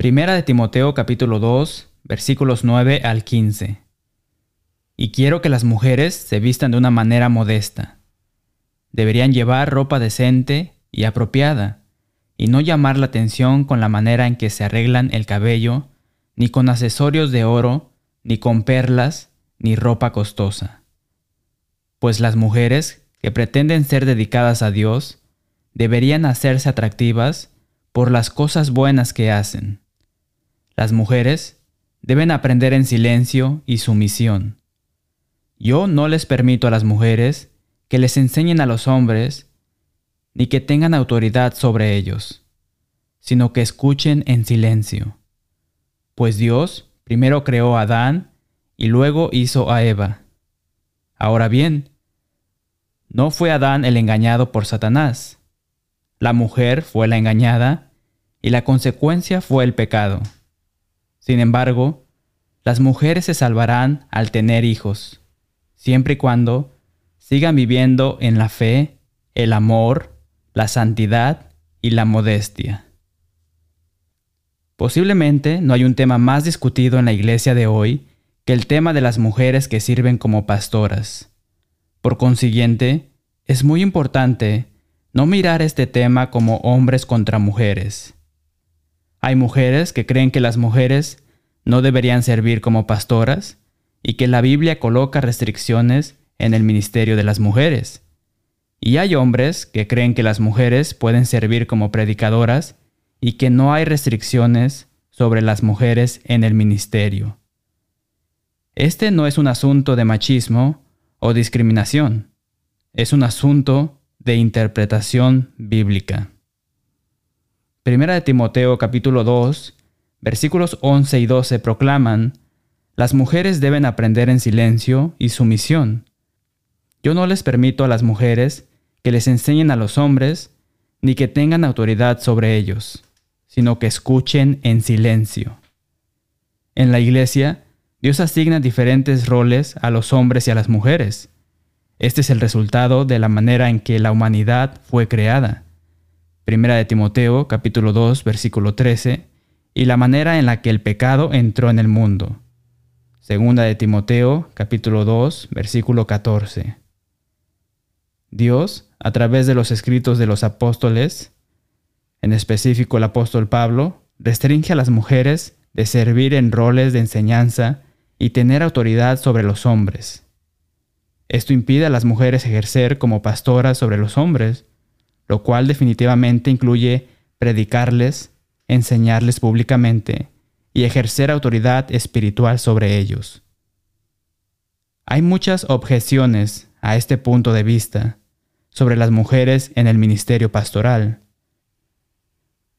Primera de Timoteo capítulo 2, versículos 9 al 15. Y quiero que las mujeres se vistan de una manera modesta. Deberían llevar ropa decente y apropiada, y no llamar la atención con la manera en que se arreglan el cabello, ni con accesorios de oro, ni con perlas, ni ropa costosa. Pues las mujeres que pretenden ser dedicadas a Dios deberían hacerse atractivas por las cosas buenas que hacen. Las mujeres deben aprender en silencio y sumisión. Yo no les permito a las mujeres que les enseñen a los hombres ni que tengan autoridad sobre ellos, sino que escuchen en silencio. Pues Dios primero creó a Adán y luego hizo a Eva. Ahora bien, no fue Adán el engañado por Satanás. La mujer fue la engañada y la consecuencia fue el pecado. Sin embargo, las mujeres se salvarán al tener hijos, siempre y cuando sigan viviendo en la fe, el amor, la santidad y la modestia. Posiblemente no hay un tema más discutido en la iglesia de hoy que el tema de las mujeres que sirven como pastoras. Por consiguiente, es muy importante no mirar este tema como hombres contra mujeres. Hay mujeres que creen que las mujeres no deberían servir como pastoras y que la Biblia coloca restricciones en el ministerio de las mujeres. Y hay hombres que creen que las mujeres pueden servir como predicadoras y que no hay restricciones sobre las mujeres en el ministerio. Este no es un asunto de machismo o discriminación, es un asunto de interpretación bíblica. Primera de Timoteo capítulo 2, versículos 11 y 12 proclaman, las mujeres deben aprender en silencio y sumisión. Yo no les permito a las mujeres que les enseñen a los hombres, ni que tengan autoridad sobre ellos, sino que escuchen en silencio. En la iglesia, Dios asigna diferentes roles a los hombres y a las mujeres. Este es el resultado de la manera en que la humanidad fue creada. Primera de Timoteo, capítulo 2, versículo 13, y la manera en la que el pecado entró en el mundo. Segunda de Timoteo, capítulo 2, versículo 14. Dios, a través de los escritos de los apóstoles, en específico el apóstol Pablo, restringe a las mujeres de servir en roles de enseñanza y tener autoridad sobre los hombres. Esto impide a las mujeres ejercer como pastoras sobre los hombres, lo cual definitivamente incluye predicarles, enseñarles públicamente y ejercer autoridad espiritual sobre ellos. Hay muchas objeciones a este punto de vista, sobre las mujeres en el ministerio pastoral.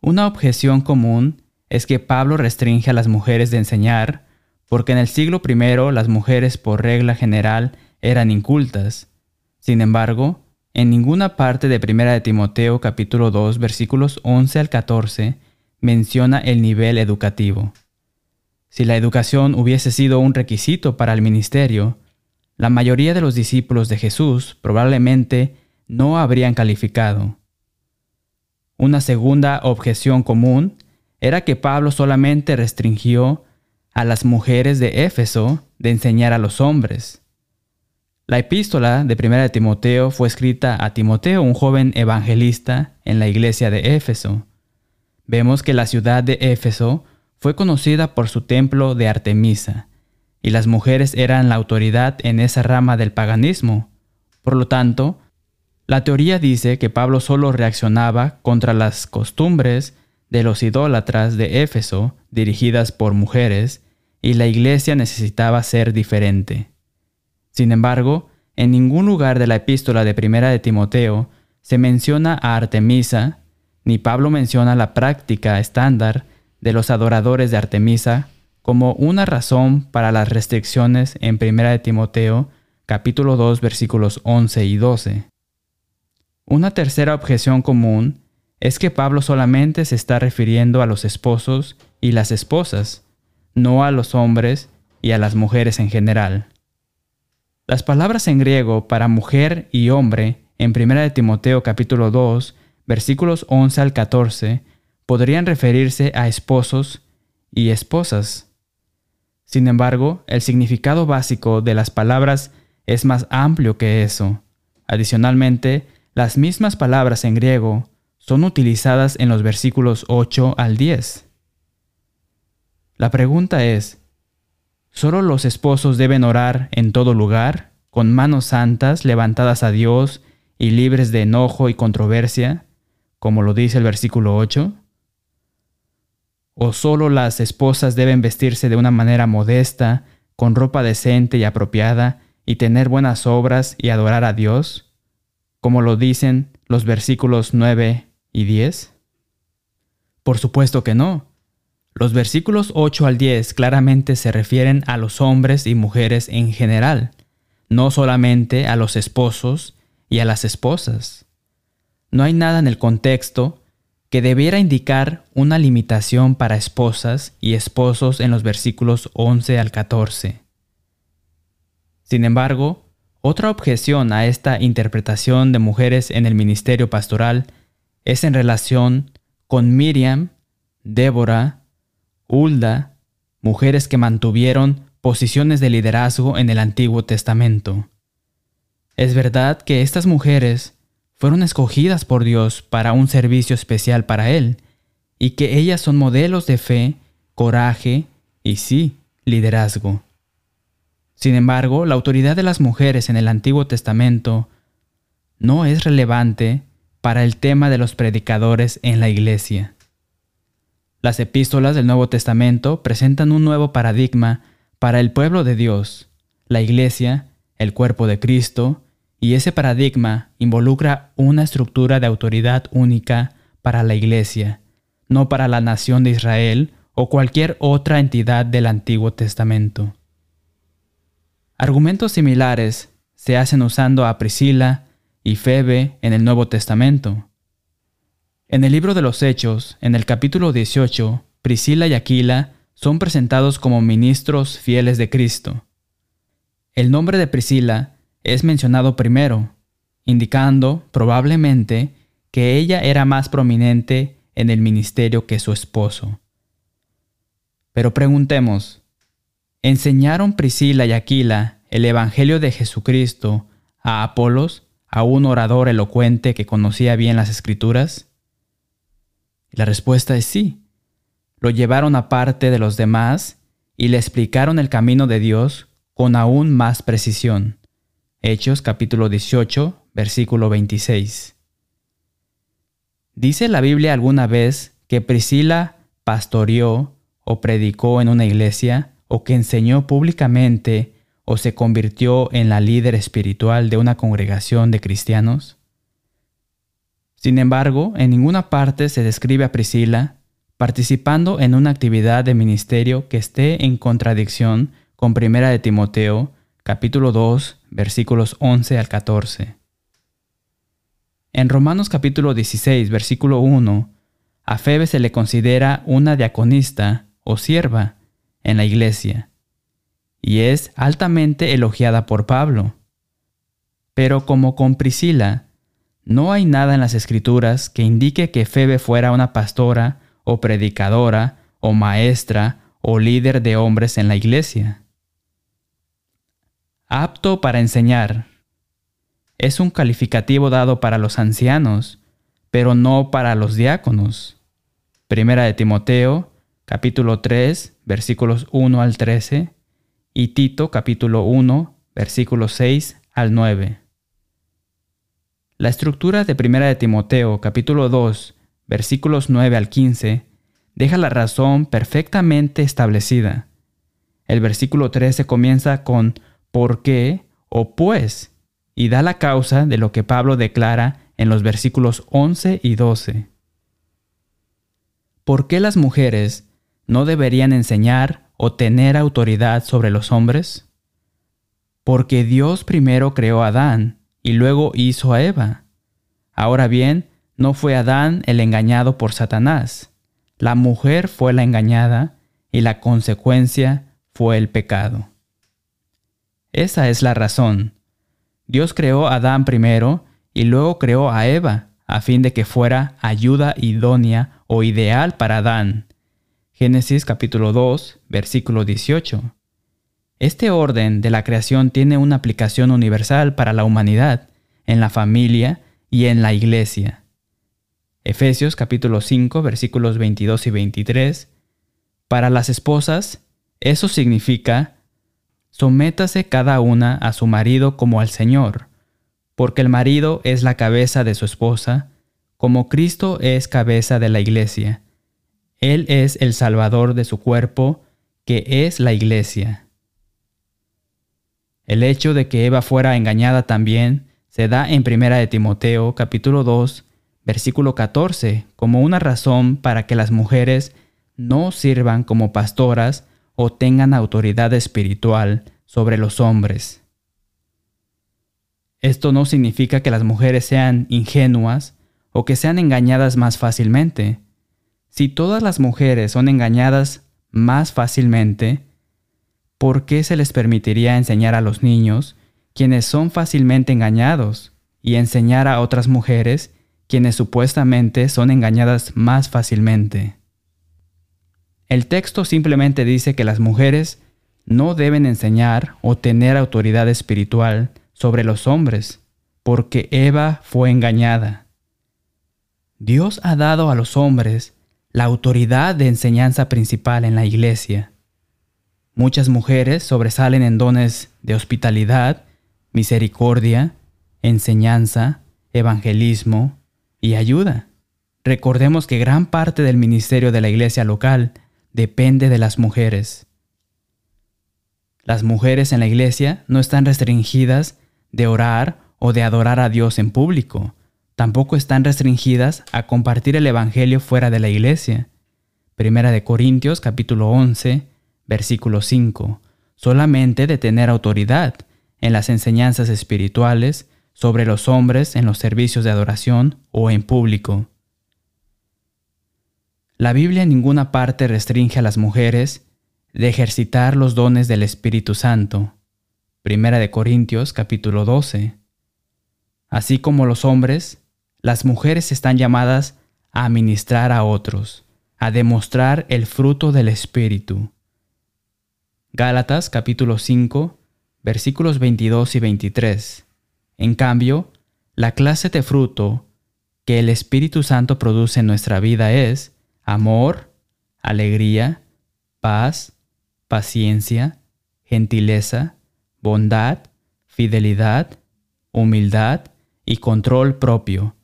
Una objeción común es que Pablo restringe a las mujeres de enseñar porque en el siglo I las mujeres por regla general eran incultas. Sin embargo, en ninguna parte de 1 de Timoteo capítulo 2 versículos 11 al 14 menciona el nivel educativo. Si la educación hubiese sido un requisito para el ministerio, la mayoría de los discípulos de Jesús probablemente no habrían calificado. Una segunda objeción común era que Pablo solamente restringió a las mujeres de Éfeso de enseñar a los hombres. La epístola de 1 Timoteo fue escrita a Timoteo, un joven evangelista en la iglesia de Éfeso. Vemos que la ciudad de Éfeso fue conocida por su templo de Artemisa, y las mujeres eran la autoridad en esa rama del paganismo. Por lo tanto, la teoría dice que Pablo solo reaccionaba contra las costumbres de los idólatras de Éfeso dirigidas por mujeres y la iglesia necesitaba ser diferente. Sin embargo, en ningún lugar de la epístola de Primera de Timoteo se menciona a Artemisa, ni Pablo menciona la práctica estándar de los adoradores de Artemisa como una razón para las restricciones en Primera de Timoteo capítulo 2 versículos 11 y 12. Una tercera objeción común es que Pablo solamente se está refiriendo a los esposos y las esposas, no a los hombres y a las mujeres en general. Las palabras en griego para mujer y hombre en 1 Timoteo capítulo 2, versículos 11 al 14, podrían referirse a esposos y esposas. Sin embargo, el significado básico de las palabras es más amplio que eso. Adicionalmente, las mismas palabras en griego son utilizadas en los versículos 8 al 10. La pregunta es, ¿solo los esposos deben orar en todo lugar, con manos santas levantadas a Dios y libres de enojo y controversia, como lo dice el versículo 8? ¿O solo las esposas deben vestirse de una manera modesta, con ropa decente y apropiada, y tener buenas obras y adorar a Dios, como lo dicen los versículos 9 y 10? Por supuesto que no. Los versículos 8 al 10 claramente se refieren a los hombres y mujeres en general, no solamente a los esposos y a las esposas. No hay nada en el contexto que debiera indicar una limitación para esposas y esposos en los versículos 11 al 14. Sin embargo, otra objeción a esta interpretación de mujeres en el ministerio pastoral es en relación con Miriam, Débora, Hulda, mujeres que mantuvieron posiciones de liderazgo en el Antiguo Testamento. Es verdad que estas mujeres fueron escogidas por Dios para un servicio especial para Él, y que ellas son modelos de fe, coraje y sí, liderazgo. Sin embargo, la autoridad de las mujeres en el Antiguo Testamento no es relevante para el tema de los predicadores en la Iglesia. Las epístolas del Nuevo Testamento presentan un nuevo paradigma para el pueblo de Dios, la Iglesia, el cuerpo de Cristo, y ese paradigma involucra una estructura de autoridad única para la Iglesia, no para la nación de Israel o cualquier otra entidad del Antiguo Testamento. Argumentos similares se hacen usando a Priscila y Febe en el Nuevo Testamento. En el libro de los Hechos, en el capítulo 18, Priscila y Aquila son presentados como ministros fieles de Cristo. El nombre de Priscila es mencionado primero, indicando probablemente que ella era más prominente en el ministerio que su esposo. Pero preguntemos, ¿enseñaron Priscila y Aquila el Evangelio de Jesucristo a Apolos, a un orador elocuente que conocía bien las escrituras? La respuesta es sí. Lo llevaron aparte de los demás y le explicaron el camino de Dios con aún más precisión. Hechos capítulo 18, versículo 26. ¿Dice la Biblia alguna vez que Priscila pastoreó o predicó en una iglesia o que enseñó públicamente o se convirtió en la líder espiritual de una congregación de cristianos? Sin embargo, en ninguna parte se describe a Priscila participando en una actividad de ministerio que esté en contradicción con Primera de Timoteo capítulo 2, versículos 11 al 14. En Romanos capítulo 16, versículo 1, a Febe se le considera una diaconista o sierva en la iglesia, y es altamente elogiada por Pablo. Pero como con Priscila, no hay nada en las escrituras que indique que Febe fuera una pastora o predicadora o maestra o líder de hombres en la iglesia apto para enseñar. Es un calificativo dado para los ancianos, pero no para los diáconos. Primera de Timoteo, capítulo 3, versículos 1 al 13, y Tito, capítulo 1, versículos 6 al 9. La estructura de Primera de Timoteo, capítulo 2, versículos 9 al 15, deja la razón perfectamente establecida. El versículo 13 comienza con por qué o pues, y da la causa de lo que Pablo declara en los versículos 11 y 12. ¿Por qué las mujeres no deberían enseñar o tener autoridad sobre los hombres? Porque Dios primero creó a Adán y luego hizo a Eva. Ahora bien, no fue Adán el engañado por Satanás, la mujer fue la engañada y la consecuencia fue el pecado. Esa es la razón. Dios creó a Adán primero y luego creó a Eva, a fin de que fuera ayuda idónea o ideal para Adán. Génesis capítulo 2, versículo 18. Este orden de la creación tiene una aplicación universal para la humanidad, en la familia y en la iglesia. Efesios capítulo 5 versículos 22 y 23. Para las esposas, eso significa, sométase cada una a su marido como al Señor, porque el marido es la cabeza de su esposa, como Cristo es cabeza de la iglesia. Él es el Salvador de su cuerpo, que es la iglesia. El hecho de que Eva fuera engañada también se da en Primera de Timoteo capítulo 2, versículo 14, como una razón para que las mujeres no sirvan como pastoras o tengan autoridad espiritual sobre los hombres. Esto no significa que las mujeres sean ingenuas o que sean engañadas más fácilmente. Si todas las mujeres son engañadas más fácilmente, ¿por qué se les permitiría enseñar a los niños, quienes son fácilmente engañados, y enseñar a otras mujeres, quienes supuestamente son engañadas más fácilmente? El texto simplemente dice que las mujeres no deben enseñar o tener autoridad espiritual sobre los hombres, porque Eva fue engañada. Dios ha dado a los hombres la autoridad de enseñanza principal en la iglesia. Muchas mujeres sobresalen en dones de hospitalidad, misericordia, enseñanza, evangelismo y ayuda. Recordemos que gran parte del ministerio de la iglesia local depende de las mujeres. Las mujeres en la iglesia no están restringidas de orar o de adorar a Dios en público. Tampoco están restringidas a compartir el Evangelio fuera de la iglesia. Primera de Corintios capítulo 11 Versículo 5. Solamente de tener autoridad en las enseñanzas espirituales sobre los hombres en los servicios de adoración o en público. La Biblia en ninguna parte restringe a las mujeres de ejercitar los dones del Espíritu Santo. Primera de Corintios capítulo 12. Así como los hombres, las mujeres están llamadas a ministrar a otros, a demostrar el fruto del Espíritu. Gálatas capítulo 5, versículos 22 y 23. En cambio, la clase de fruto que el Espíritu Santo produce en nuestra vida es amor, alegría, paz, paciencia, gentileza, bondad, fidelidad, humildad y control propio.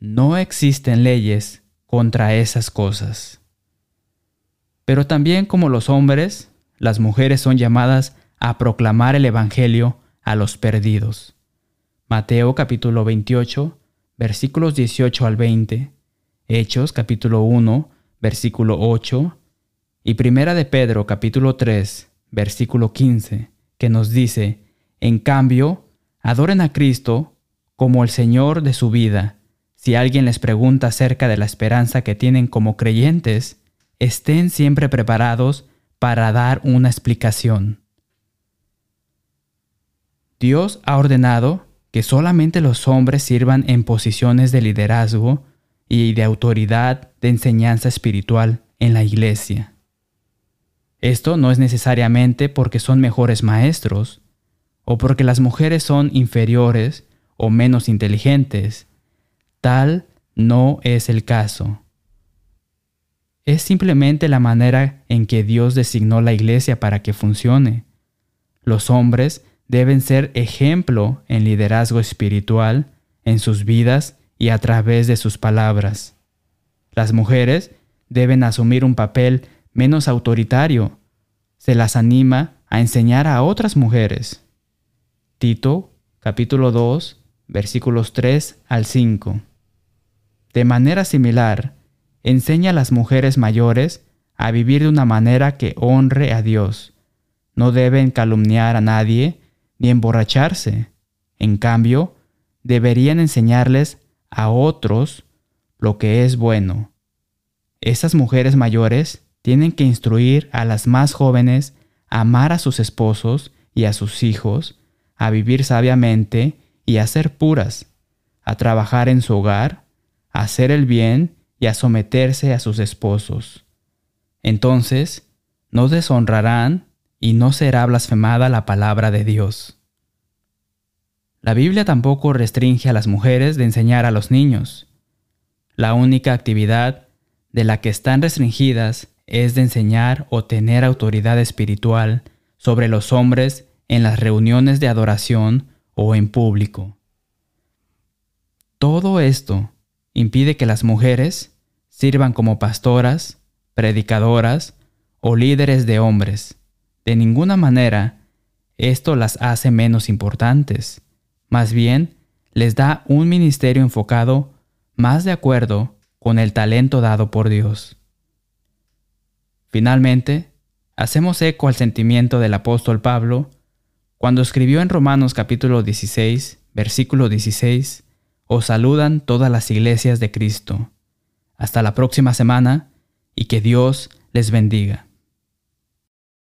No existen leyes contra esas cosas. Pero también como los hombres, las mujeres son llamadas a proclamar el Evangelio a los perdidos. Mateo capítulo 28, versículos 18 al 20, Hechos capítulo 1, versículo 8, y Primera de Pedro capítulo 3, versículo 15, que nos dice, en cambio, adoren a Cristo como el Señor de su vida. Si alguien les pregunta acerca de la esperanza que tienen como creyentes, estén siempre preparados para dar una explicación. Dios ha ordenado que solamente los hombres sirvan en posiciones de liderazgo y de autoridad de enseñanza espiritual en la iglesia. Esto no es necesariamente porque son mejores maestros o porque las mujeres son inferiores o menos inteligentes. Tal no es el caso es simplemente la manera en que Dios designó la iglesia para que funcione. Los hombres deben ser ejemplo en liderazgo espiritual, en sus vidas y a través de sus palabras. Las mujeres deben asumir un papel menos autoritario. Se las anima a enseñar a otras mujeres. Tito capítulo 2 versículos 3 al 5. De manera similar, enseña a las mujeres mayores a vivir de una manera que honre a Dios. No deben calumniar a nadie ni emborracharse. En cambio, deberían enseñarles a otros lo que es bueno. Esas mujeres mayores tienen que instruir a las más jóvenes a amar a sus esposos y a sus hijos, a vivir sabiamente y a ser puras, a trabajar en su hogar, a hacer el bien y a someterse a sus esposos. entonces no deshonrarán y no será blasfemada la palabra de Dios. La Biblia tampoco restringe a las mujeres de enseñar a los niños. La única actividad de la que están restringidas es de enseñar o tener autoridad espiritual sobre los hombres en las reuniones de adoración o en público. Todo esto impide que las mujeres sirvan como pastoras, predicadoras o líderes de hombres. De ninguna manera esto las hace menos importantes. Más bien, les da un ministerio enfocado más de acuerdo con el talento dado por Dios. Finalmente, hacemos eco al sentimiento del apóstol Pablo cuando escribió en Romanos capítulo 16, versículo 16, os saludan todas las iglesias de Cristo. Hasta la próxima semana y que Dios les bendiga.